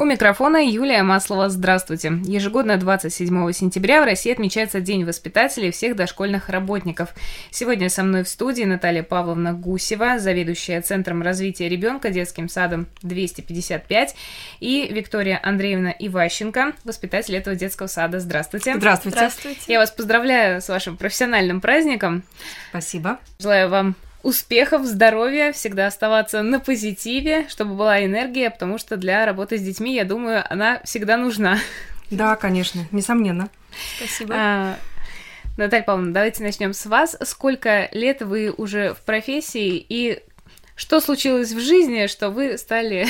У микрофона Юлия Маслова. Здравствуйте. Ежегодно 27 сентября в России отмечается День воспитателей всех дошкольных работников. Сегодня со мной в студии Наталья Павловна Гусева, заведующая Центром развития ребенка детским садом 255, и Виктория Андреевна Иващенко, воспитатель этого детского сада. Здравствуйте. Здравствуйте. Здравствуйте. Я вас поздравляю с вашим профессиональным праздником. Спасибо. Желаю вам успехов, здоровья, всегда оставаться на позитиве, чтобы была энергия, потому что для работы с детьми, я думаю, она всегда нужна. Да, конечно, несомненно. Спасибо. А, Наталья Павловна, давайте начнем с вас. Сколько лет вы уже в профессии и что случилось в жизни, что вы стали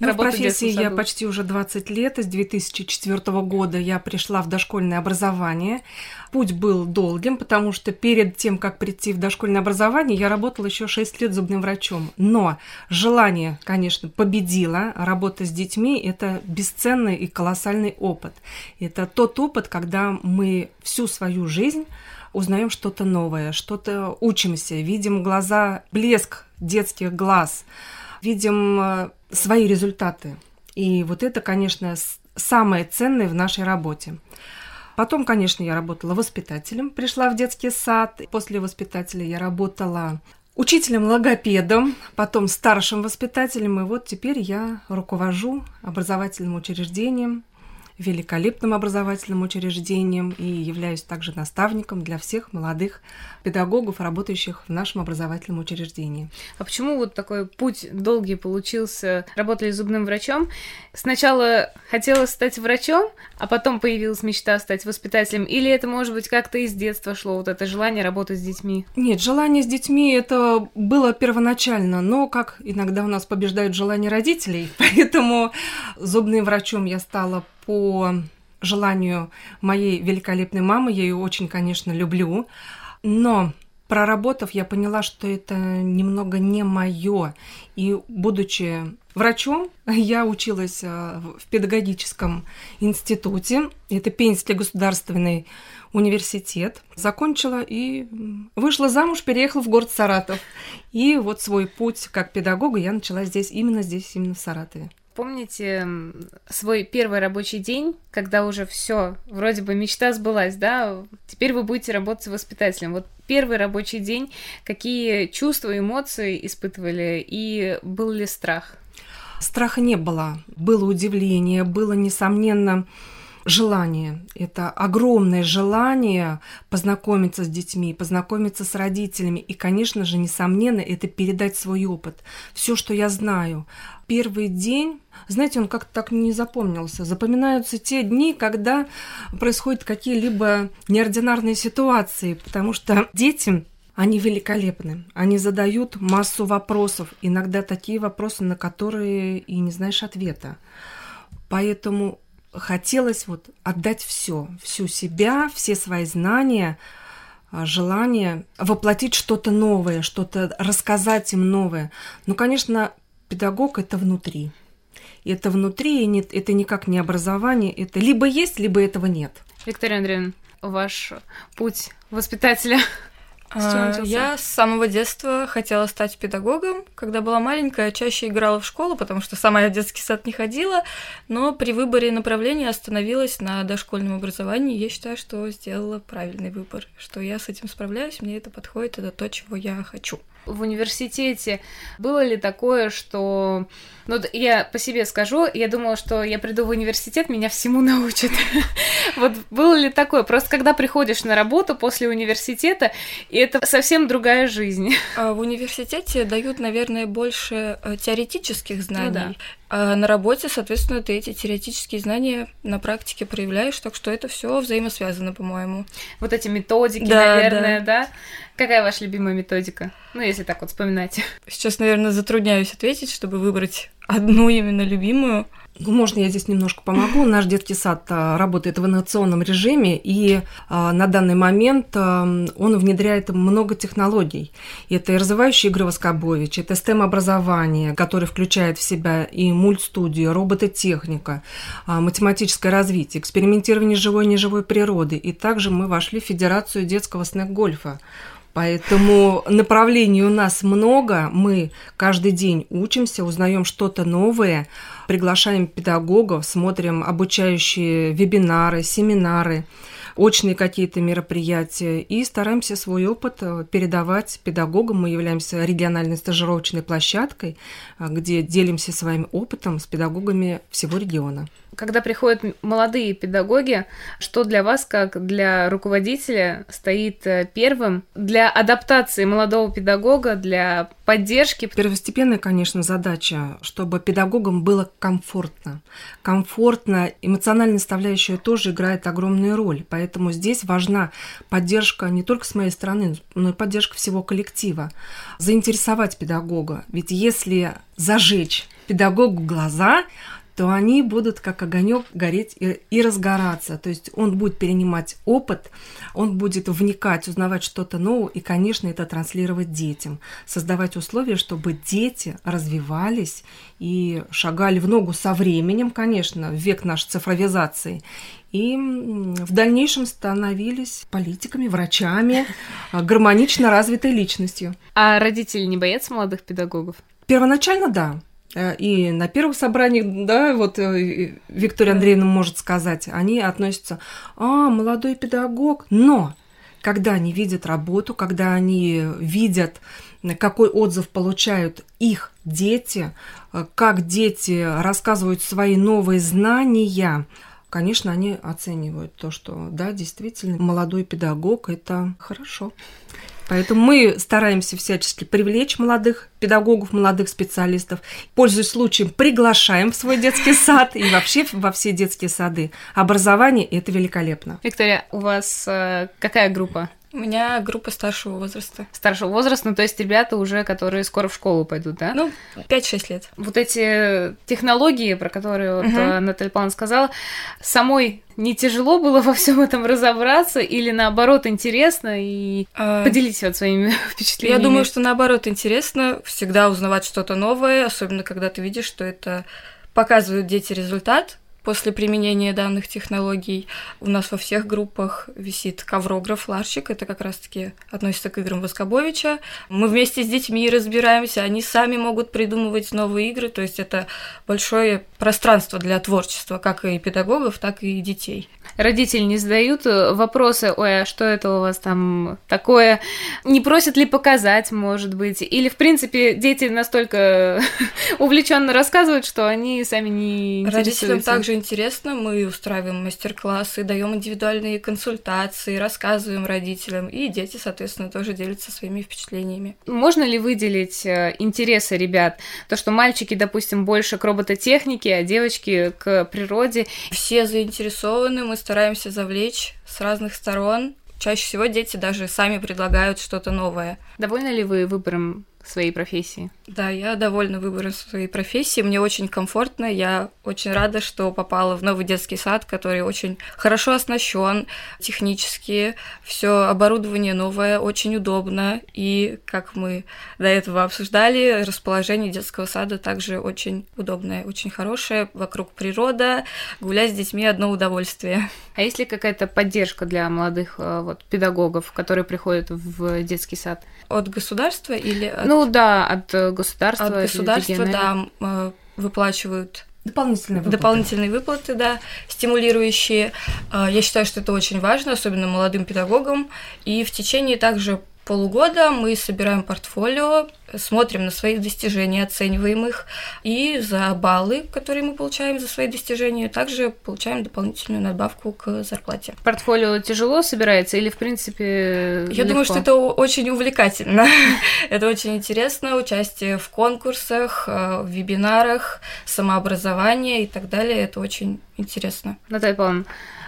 ну, в профессии я почти уже 20 лет. С 2004 года я пришла в дошкольное образование. Путь был долгим, потому что перед тем, как прийти в дошкольное образование, я работала еще 6 лет зубным врачом. Но желание, конечно, победило. Работа с детьми – это бесценный и колоссальный опыт. Это тот опыт, когда мы всю свою жизнь узнаем что-то новое, что-то учимся, видим глаза, блеск детских глаз – видим э, свои результаты. И вот это, конечно, самое ценное в нашей работе. Потом, конечно, я работала воспитателем, пришла в детский сад. После воспитателя я работала учителем-логопедом, потом старшим воспитателем, и вот теперь я руковожу образовательным учреждением великолепным образовательным учреждением и являюсь также наставником для всех молодых педагогов, работающих в нашем образовательном учреждении. А почему вот такой путь долгий получился? Работали зубным врачом. Сначала хотела стать врачом, а потом появилась мечта стать воспитателем? Или это, может быть, как-то из детства шло, вот это желание работать с детьми? Нет, желание с детьми это было первоначально, но как иногда у нас побеждают желания родителей, поэтому зубным врачом я стала по желанию моей великолепной мамы. Я ее очень, конечно, люблю. Но проработав, я поняла, что это немного не мое. И будучи врачом, я училась э, в педагогическом институте. Это Пензенский государственный университет. Закончила и вышла замуж, переехала в город Саратов. И вот свой путь как педагога я начала здесь, именно здесь, именно в Саратове. Помните свой первый рабочий день, когда уже все, вроде бы мечта сбылась, да? Теперь вы будете работать воспитателем. Вот первый рабочий день, какие чувства, эмоции испытывали и был ли страх? Страха не было. Было удивление, было, несомненно, желание. Это огромное желание познакомиться с детьми, познакомиться с родителями. И, конечно же, несомненно, это передать свой опыт. Все, что я знаю. Первый день, знаете, он как-то так не запомнился. Запоминаются те дни, когда происходят какие-либо неординарные ситуации, потому что дети они великолепны. Они задают массу вопросов, иногда такие вопросы, на которые и не знаешь ответа. Поэтому хотелось вот отдать все, всю себя, все свои знания, а, желание воплотить что-то новое, что-то рассказать им новое. Ну, конечно, педагог это внутри. Это внутри, и нет, это никак не образование, это либо есть, либо этого нет. Виктория Андреевна, ваш путь воспитателя а, я с самого детства хотела стать педагогом. Когда была маленькая, чаще играла в школу, потому что сама я в детский сад не ходила, но при выборе направления остановилась на дошкольном образовании. Я считаю, что сделала правильный выбор, что я с этим справляюсь, мне это подходит, это то, чего я хочу в университете было ли такое, что... Ну, я по себе скажу, я думала, что я приду в университет, меня всему научат. Вот было ли такое? Просто когда приходишь на работу после университета, и это совсем другая жизнь. А в университете дают, наверное, больше э, теоретических знаний. Ну, да. А на работе, соответственно, ты эти теоретические знания на практике проявляешь, так что это все взаимосвязано, по-моему. Вот эти методики, да, наверное, да. да? Какая ваша любимая методика? Ну, если так вот вспоминать. Сейчас, наверное, затрудняюсь ответить, чтобы выбрать одну именно любимую. Можно я здесь немножко помогу? Наш детский сад а, работает в инновационном режиме, и а, на данный момент а, он внедряет много технологий. Это и развивающие игры Воскобович, это STEM-образование, которое включает в себя и мультстудию, робототехника, математическое развитие, экспериментирование живой и неживой природы. И также мы вошли в Федерацию детского снег-гольфа. Поэтому направлений у нас много. Мы каждый день учимся, узнаем что-то новое, приглашаем педагогов, смотрим обучающие вебинары, семинары очные какие-то мероприятия и стараемся свой опыт э, передавать педагогам. Мы являемся региональной стажировочной площадкой, э, где делимся своим опытом с педагогами всего региона. Когда приходят молодые педагоги, что для вас, как для руководителя, стоит э, первым для адаптации молодого педагога, для поддержки? Первостепенная, конечно, задача, чтобы педагогам было комфортно. Комфортно, эмоциональная составляющая тоже играет огромную роль, поэтому здесь важна поддержка не только с моей стороны, но и поддержка всего коллектива. Заинтересовать педагога, ведь если зажечь педагогу глаза, то они будут как огонек гореть и, и разгораться. То есть он будет перенимать опыт, он будет вникать, узнавать что-то новое и, конечно, это транслировать детям, создавать условия, чтобы дети развивались и шагали в ногу со временем, конечно, в век нашей цифровизации, и в дальнейшем становились политиками, врачами, гармонично развитой личностью. А родители не боятся молодых педагогов? Первоначально да. Э, и на первых собраниях, да, вот э, Виктория Андреевна может сказать, они относятся, а, молодой педагог, но когда они видят работу, когда они видят, какой отзыв получают их дети, э, как дети рассказывают свои новые знания, конечно, они оценивают то, что, да, действительно, молодой педагог – это хорошо. Поэтому мы стараемся всячески привлечь молодых педагогов, молодых специалистов. Пользуясь случаем, приглашаем в свой детский сад и вообще во все детские сады. Образование – это великолепно. Виктория, у вас э, какая группа? У меня группа старшего возраста. Старшего возраста, ну то есть ребята уже, которые скоро в школу пойдут, да? Ну, 5-6 лет. Вот эти технологии, про которые вот угу. Наталья Павловна сказала, самой не тяжело было во всем этом разобраться или наоборот интересно и а... поделитесь вот своими впечатлениями? Я думаю, что наоборот интересно всегда узнавать что-то новое, особенно когда ты видишь, что это показывают дети результат, После применения данных технологий у нас во всех группах висит коврограф, ларчик. Это как раз-таки относится к играм Воскобовича. Мы вместе с детьми разбираемся, они сами могут придумывать новые игры. То есть это большое пространство для творчества, как и педагогов, так и детей. Родители не задают э, вопросы, ой, а что это у вас там такое? Не просят ли показать, может быть? Или, в принципе, дети настолько увлеченно рассказывают, что они сами не Родителям также интересно, мы устраиваем мастер-классы, даем индивидуальные консультации, рассказываем родителям, и дети, соответственно, тоже делятся своими впечатлениями. Можно ли выделить э, интересы ребят? То, что мальчики, допустим, больше к робототехнике, а девочки к природе. Все заинтересованы, мы стараемся завлечь с разных сторон. Чаще всего дети даже сами предлагают что-то новое. Довольны ли вы выбором своей профессии? Да, я довольна выбором своей профессии. Мне очень комфортно. Я очень рада, что попала в новый детский сад, который очень хорошо оснащен технически. Все оборудование новое, очень удобно. И, как мы до этого обсуждали, расположение детского сада также очень удобное, очень хорошее. Вокруг природа. Гулять с детьми одно удовольствие. А есть ли какая-то поддержка для молодых э, вот, педагогов, которые приходят в детский сад? От государства или от... Ну да, от э, государства. От государства, да, э, выплачивают Дополнительные выплаты. Дополнительные выплаты, да, стимулирующие. Я считаю, что это очень важно, особенно молодым педагогам. И в течение также полугода мы собираем портфолио, смотрим на свои достижения, оцениваем их, и за баллы, которые мы получаем за свои достижения, также получаем дополнительную надбавку к зарплате. Портфолио тяжело собирается или, в принципе, Я думаю, что это очень увлекательно. это очень интересно, участие в конкурсах, э, в вебинарах, самообразование и так далее. Это очень интересно. Наталья Павловна,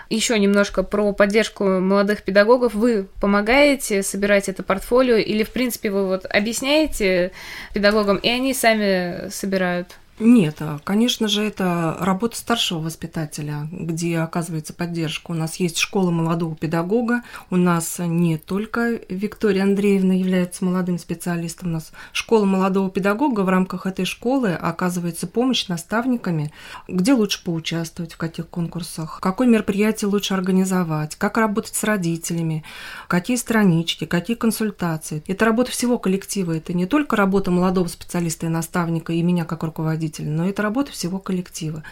еще немножко про поддержку молодых педагогов. Вы помогаете собирать это портфолио или, в принципе, вы вот объясняете педагогам, и они сами собирают? Нет, а, конечно же, это работа старшего воспитателя, где оказывается поддержка. У нас есть школа молодого педагога, у нас не только Виктория Андреевна является молодым специалистом, у нас школа молодого педагога, в рамках этой школы оказывается помощь наставниками, где лучше поучаствовать, в каких конкурсах, какое мероприятие лучше организовать, как работать с родителями, какие странички, какие консультации. Это работа всего коллектива, это не только работа молодого специалиста и наставника, и меня как руководителя, руководителя, но это работа всего коллектива.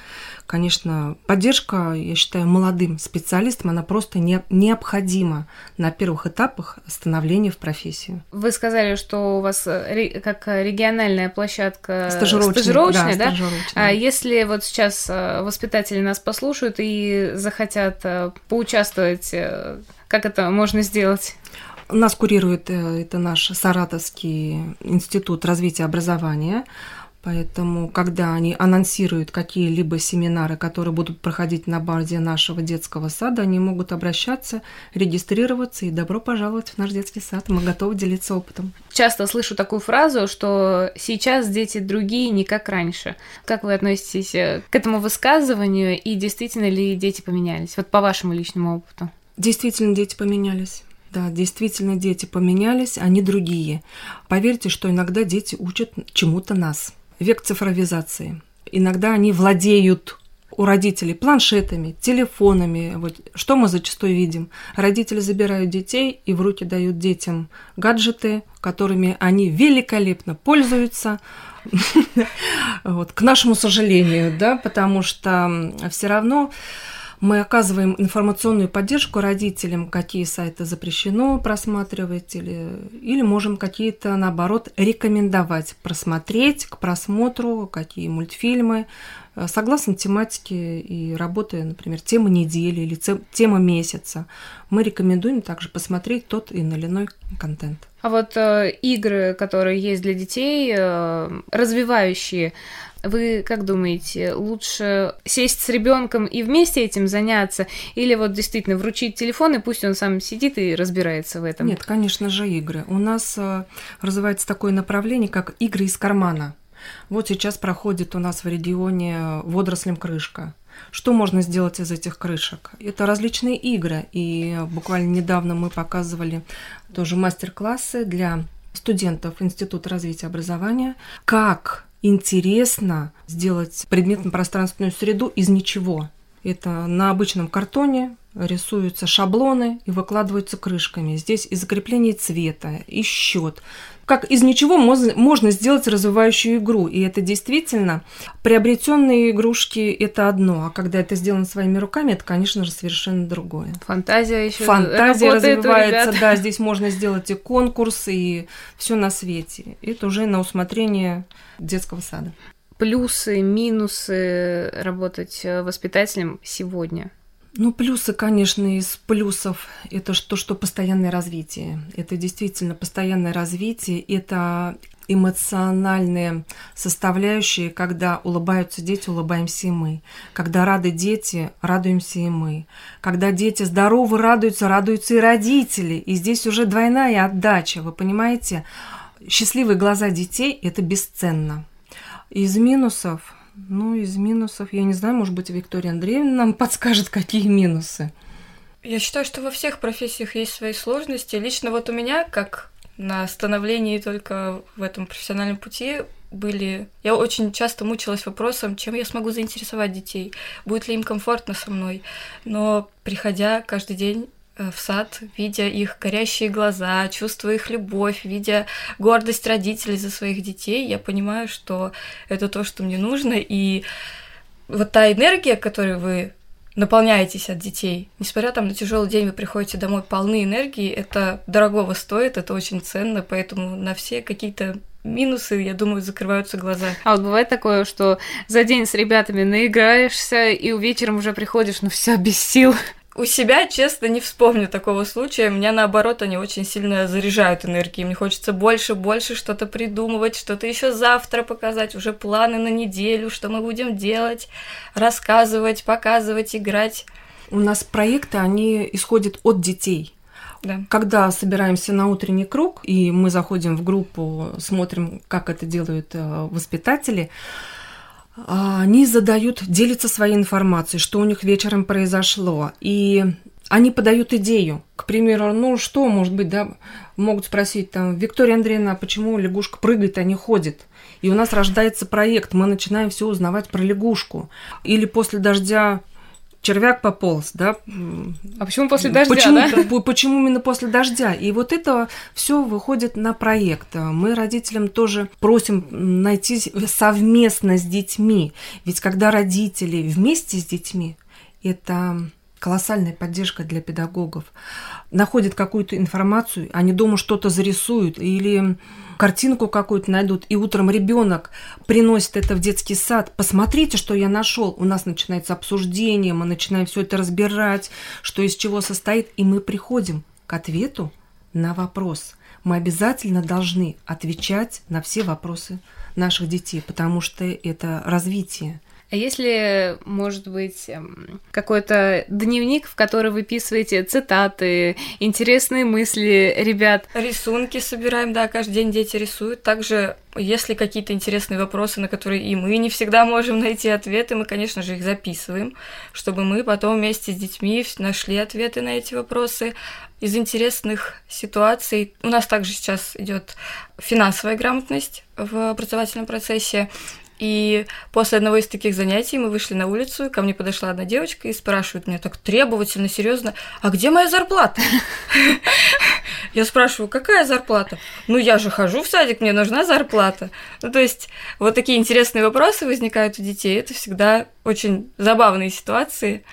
Конечно, поддержка, я считаю, молодым специалистам, она просто не, необходима на первых этапах становления в профессию. Вы сказали, что у вас э, как региональная площадка стажировочная, стажировочная да? да? Стажировочная. А если вот сейчас э, воспитатели нас послушают и захотят э, поучаствовать, как это можно сделать? Нас курирует это наш Саратовский институт развития образования. Поэтому, когда они анонсируют какие-либо семинары, которые будут проходить на базе нашего детского сада, они могут обращаться, регистрироваться и добро пожаловать в наш детский сад. Мы готовы делиться опытом. Часто слышу такую фразу, что сейчас дети другие не как раньше. Как вы относитесь э, к этому высказыванию и действительно ли дети поменялись? Вот по вашему личному опыту. Действительно, дети поменялись. Да, действительно, дети поменялись, они другие. Поверьте, что иногда дети учат чему-то нас век цифровизации. Иногда они владеют у родителей планшетами, телефонами. Вот что мы зачастую видим? Родители забирают детей и в руки дают детям гаджеты, которыми они великолепно пользуются. Вот, к нашему сожалению, да, потому что все равно мы оказываем информационную поддержку родителям, какие сайты запрещено просматривать, или, или можем какие-то, наоборот, рекомендовать просмотреть к просмотру, какие мультфильмы, э, согласно тематике и работы, например, тема недели или тема месяца. Мы рекомендуем также посмотреть тот или иной контент. А вот э, игры, которые есть для детей, э, развивающие, вы как думаете, лучше сесть с ребенком и вместе этим заняться, или вот действительно вручить телефон и пусть он сам сидит и разбирается в этом? Нет, конечно же, игры. У нас э, развивается такое направление, как игры из кармана. Вот сейчас проходит у нас в регионе водорослем крышка. Что можно сделать из этих крышек? Это различные игры. И буквально недавно мы показывали тоже мастер-классы для студентов Института развития образования, как интересно сделать предметно-пространственную среду из ничего. Это на обычном картоне рисуются шаблоны и выкладываются крышками. Здесь и закрепление цвета, и счет. Как из ничего можно сделать развивающую игру. И это действительно приобретенные игрушки это одно, а когда это сделано своими руками, это, конечно же, совершенно другое. Фантазия еще Фантазия развивается, да, здесь можно сделать и конкурс, и все на свете. Это уже на усмотрение детского сада. Плюсы, минусы работать э, воспитателем сегодня – ну, плюсы, конечно, из плюсов это то, что постоянное развитие. Это действительно постоянное развитие, это эмоциональные составляющие, когда улыбаются дети, улыбаемся и мы. Когда рады дети, радуемся и мы. Когда дети здоровы, радуются, радуются и родители. И здесь уже двойная отдача, вы понимаете? Счастливые глаза детей – это бесценно. Из минусов ну, из минусов, я не знаю, может быть, Виктория Андреевна нам подскажет, какие минусы. Я считаю, что во всех профессиях есть свои сложности. Лично вот у меня, как на становлении только в этом профессиональном пути, были... Я очень часто мучилась вопросом, чем я смогу заинтересовать детей, будет ли им комфортно со мной. Но приходя каждый день в сад, видя их горящие глаза, чувствуя их любовь, видя гордость родителей за своих детей, я понимаю, что это то, что мне нужно, и вот та энергия, которой вы наполняетесь от детей, несмотря там на тяжелый день, вы приходите домой полны энергии, это дорогого стоит, это очень ценно, поэтому на все какие-то минусы, я думаю, закрываются глаза. А вот бывает такое, что за день с ребятами наиграешься, и вечером уже приходишь, ну все, без сил. У себя, честно, не вспомню такого случая. Меня, наоборот, они очень сильно заряжают энергией. Мне хочется больше, больше что-то придумывать, что-то еще завтра показать, уже планы на неделю, что мы будем делать, рассказывать, показывать, играть. У нас проекты, они исходят от детей. Да. Когда собираемся на утренний круг, и мы заходим в группу, смотрим, как это делают э, воспитатели, они задают, делятся своей информацией, что у них вечером произошло. И они подают идею. К примеру, ну что, может быть, да, могут спросить там, Виктория Андреевна, а почему лягушка прыгает, а не ходит? И у нас рождается проект, мы начинаем все узнавать про лягушку. Или после дождя червяк пополз, да. А почему после дождя, почему, да? Почему именно после дождя? И вот это все выходит на проект. Мы родителям тоже просим найти совместно с детьми. Ведь когда родители вместе с детьми, это колоссальная поддержка для педагогов. Находят какую-то информацию, они дома что-то зарисуют или картинку какую-то найдут, и утром ребенок приносит это в детский сад. Посмотрите, что я нашел. У нас начинается обсуждение, мы начинаем все это разбирать, что из чего состоит, и мы приходим к ответу на вопрос. Мы обязательно должны отвечать на все вопросы наших детей, потому что это развитие. А если, может быть, эм, какой-то дневник, в который выписываете цитаты, интересные мысли ребят? Рисунки собираем, да, каждый день дети рисуют. Также, если какие-то интересные вопросы, на которые и мы не всегда можем найти ответы, мы, конечно же, их записываем, чтобы мы потом вместе с детьми нашли ответы на эти вопросы. Из интересных ситуаций у нас также сейчас идет финансовая грамотность в образовательном процессе. И после одного из таких занятий мы вышли на улицу, ко мне подошла одна девочка и спрашивает меня так требовательно, серьезно, а где моя зарплата? Я спрашиваю, какая зарплата? Ну, я же хожу в садик, мне нужна зарплата. Ну, то есть, вот такие интересные вопросы возникают у детей. Это всегда очень забавные ситуации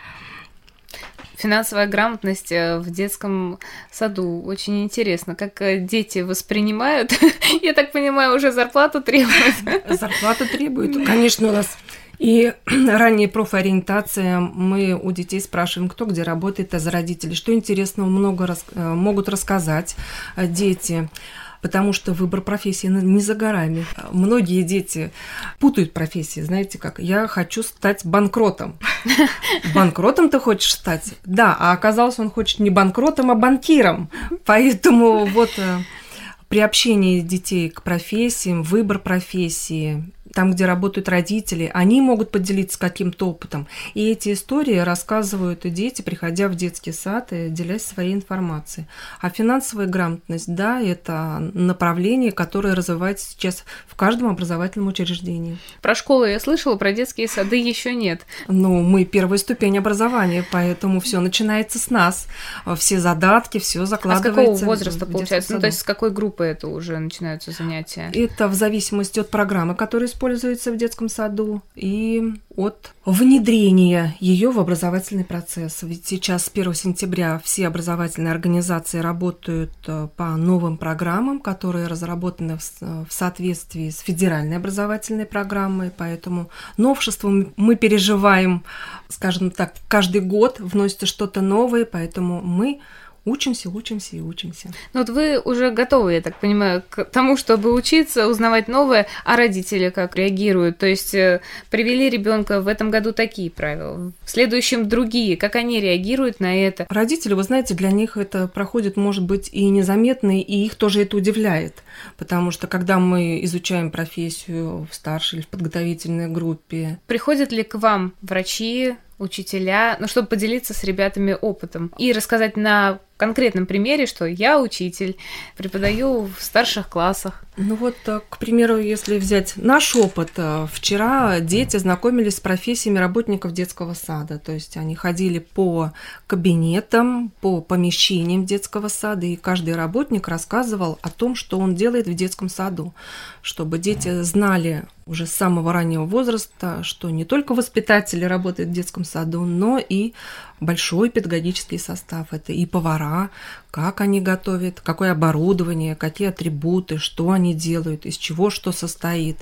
финансовая грамотность э, в детском саду. Очень интересно, как э, дети воспринимают. Я так понимаю, уже зарплату требуют. Зарплату требуют. Конечно, у нас и ранняя профориентация, мы у детей спрашиваем, кто где работает, а за родителей, что интересного много рас... Э, могут рассказать дети потому что выбор профессии не за горами. Многие дети путают профессии, знаете как, я хочу стать банкротом. Банкротом ты хочешь стать? Да, а оказалось, он хочет не банкротом, а банкиром. Поэтому вот э, при общении детей к профессиям, выбор профессии, там, где работают родители, они могут поделиться каким-то опытом. И эти истории рассказывают и дети, приходя в детский сад и делясь своей информацией. А финансовая грамотность, да, это направление, которое развивается сейчас в каждом образовательном учреждении. Про школу я слышала, про детские сады еще нет. Ну, мы первая ступень образования, поэтому все начинается с нас. Все задатки, все закладывается. А с какого возраста получается? Ну, то есть с какой группы это уже начинаются занятия? Это в зависимости от программы, которая используется в детском саду, и от внедрения ее в образовательный процесс. Ведь сейчас с 1 сентября все образовательные организации работают э, по новым программам, которые разработаны в соответствии с федеральной образовательной программой, поэтому новшеством мы переживаем, скажем так, каждый год вносится что-то новое, поэтому мы учимся, учимся и учимся. Ну вот вы уже готовы, я так понимаю, к тому, чтобы учиться, узнавать новое, а родители как реагируют? То есть э, привели ребенка в этом году такие правила, в следующем другие, как они реагируют на это? Родители, вы знаете, для них это проходит, может быть, и незаметно, и их тоже это удивляет, потому что когда мы изучаем профессию в старшей или в подготовительной группе... Приходят ли к вам врачи, учителя, ну, чтобы поделиться с ребятами опытом и рассказать на конкретном примере, что я учитель, преподаю в старших классах. Ну вот, э, к примеру, если взять наш опыт, э, вчера дети знакомились с профессиями работников детского сада, то есть они ходили по кабинетам, по помещениям детского сада, и каждый работник рассказывал о том, что он делает в детском саду, чтобы дети знали уже с самого раннего возраста, что не только воспитатели работают в детском саду, но и большой педагогический состав. Это и повара, как они готовят, какое оборудование, какие атрибуты, что они делают, из чего что состоит,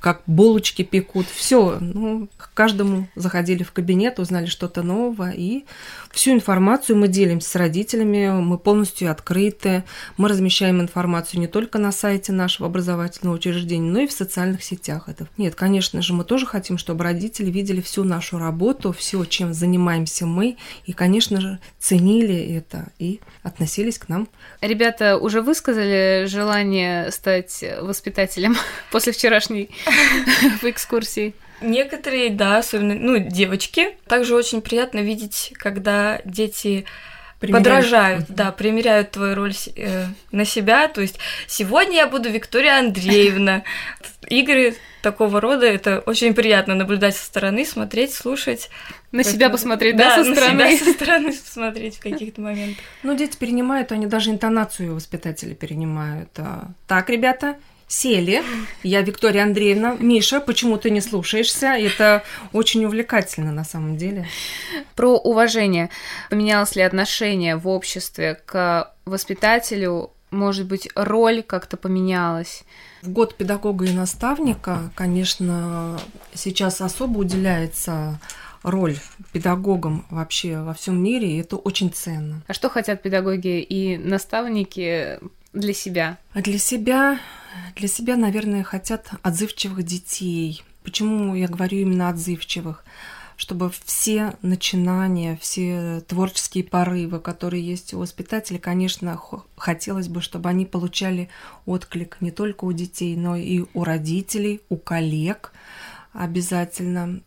как булочки пекут. Все, ну, к каждому заходили в кабинет, узнали что-то новое, и всю информацию мы делимся с родителями, мы полностью открыты, мы размещаем информацию не только на сайте нашего образовательного учреждения, но и в социальных сетях. Это... Нет, конечно же, мы тоже хотим, чтобы родители видели всю нашу работу, все, чем занимаемся мы, и, конечно же, ценили это и относились относились к нам. Ребята уже высказали желание стать воспитателем после вчерашней экскурсии? Некоторые, да, особенно, ну, девочки. Также очень приятно видеть, когда дети примеряют. подражают, да, примеряют твою роль э, на себя. То есть сегодня я буду Виктория Андреевна. Игры такого рода это очень приятно наблюдать со стороны, смотреть, слушать. На Поэтому... себя посмотреть, да, да со стороны. На себя со стороны посмотреть в каких-то моментах. Ну, дети перенимают, они даже интонацию воспитатели перенимают. А, так, ребята, сели. Я Виктория Андреевна. Миша, почему ты не слушаешься? Это очень увлекательно на самом деле. Про уважение. Поменялось ли отношение в обществе к воспитателю? Может быть, роль как-то поменялась? В год педагога и наставника, конечно, сейчас особо уделяется роль педагогам вообще во всем мире, и это очень ценно. А что хотят педагоги и наставники для себя? А для себя, для себя, наверное, хотят отзывчивых детей. Почему я говорю именно отзывчивых? чтобы все начинания, все творческие порывы, которые есть у воспитателей, конечно, хотелось бы, чтобы они получали отклик не только у детей, но и у родителей, у коллег, обязательно,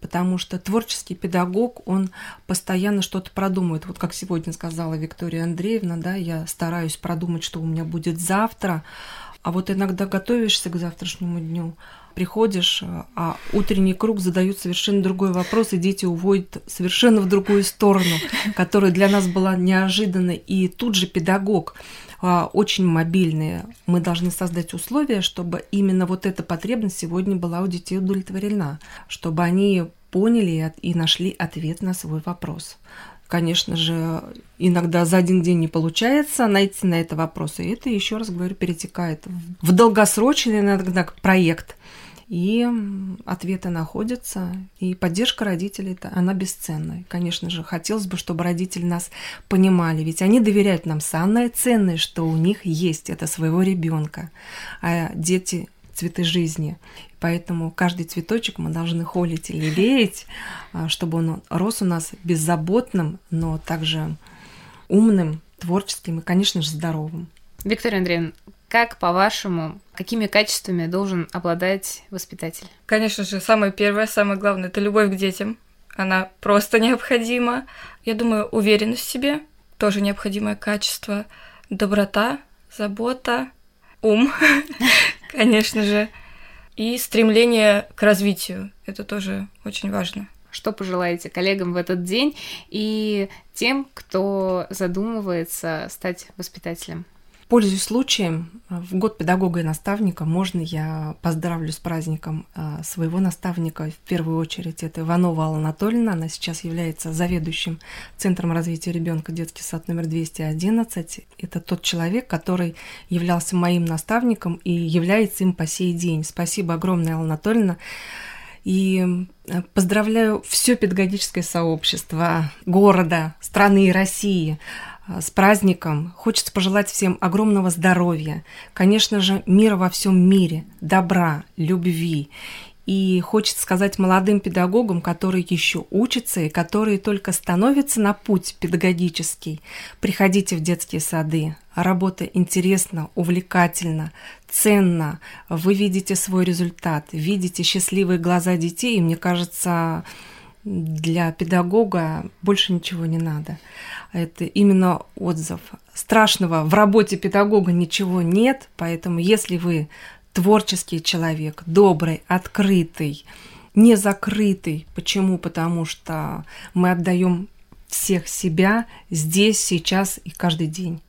потому что творческий педагог, он постоянно что-то продумывает. Вот как сегодня сказала Виктория Андреевна, да, я стараюсь продумать, что у меня будет завтра, а вот иногда готовишься к завтрашнему дню, приходишь, а утренний круг задают совершенно другой вопрос, и дети уводят совершенно в другую сторону, которая для нас была неожиданной. И тут же педагог очень мобильные. Мы должны создать условия, чтобы именно вот эта потребность сегодня была у детей удовлетворена, чтобы они поняли и нашли ответ на свой вопрос. Конечно же, иногда за один день не получается найти на это вопрос, и это, еще раз говорю, перетекает в долгосрочный иногда проект – и ответы находятся, и поддержка родителей, она бесценная. Конечно же, хотелось бы, чтобы родители нас понимали, ведь они доверяют нам самое ценное, что у них есть, это своего ребенка, а дети цветы жизни. Поэтому каждый цветочек мы должны холить и лелеять, а, чтобы он рос у нас беззаботным, но также умным, творческим и, конечно же, здоровым. Виктория Андреевна, как, по-вашему, какими качествами должен обладать воспитатель? Конечно же, самое первое, самое главное – это любовь к детям. Она просто необходима. Я думаю, уверенность в себе – тоже необходимое качество. Доброта, забота, ум, конечно же. И стремление к развитию. Это тоже очень важно. Что пожелаете коллегам в этот день и тем, кто задумывается стать воспитателем? Пользуясь случаем, в год педагога и наставника можно я поздравлю с праздником а, своего наставника. В первую очередь это Иванова Алла Анатольевна. Она сейчас является заведующим Центром развития ребенка детский сад номер 211. Это тот человек, который являлся моим наставником и является им по сей день. Спасибо огромное, Алла Анатольевна. И поздравляю все педагогическое сообщество города, страны и России с праздником. Хочется пожелать всем огромного здоровья, конечно же, мира во всем мире, добра, любви. И хочется сказать молодым педагогам, которые еще учатся и которые только становятся на путь педагогический, приходите в детские сады. Работа интересна, увлекательна, ценна. Вы видите свой результат, видите счастливые глаза детей, и мне кажется, для педагога больше ничего не надо. Это именно отзыв. Страшного в работе педагога ничего нет, поэтому если вы творческий человек, добрый, открытый, не закрытый. Почему? Потому что мы отдаем всех себя здесь, сейчас и каждый день.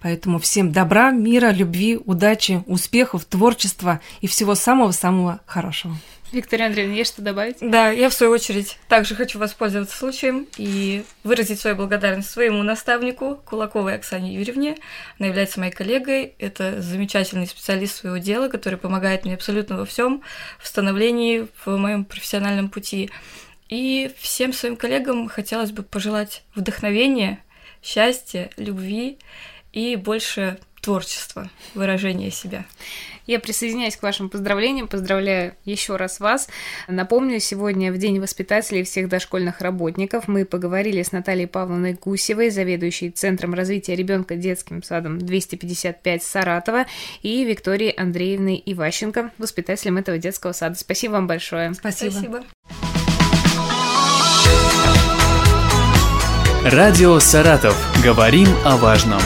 Поэтому всем добра, мира, любви, удачи, успехов, творчества и всего самого-самого хорошего. Виктория Андреевна, есть что добавить? Да, я в свою очередь также хочу воспользоваться случаем и выразить свою благодарность своему наставнику Кулаковой Оксане Юрьевне. Она является моей коллегой. Это замечательный специалист своего дела, который помогает мне абсолютно во всем в становлении в моем профессиональном пути. И всем своим коллегам хотелось бы пожелать вдохновения, счастья, любви и больше творчество, выражение себя. Я присоединяюсь к вашим поздравлениям, поздравляю еще раз вас. Напомню, сегодня в День воспитателей всех дошкольных работников мы поговорили с Натальей Павловной Гусевой, заведующей Центром развития ребенка детским садом 255 Саратова, и Викторией Андреевной Иващенко, воспитателем этого детского сада. Спасибо вам большое. Спасибо. Спасибо. Радио «Саратов». Говорим о важном.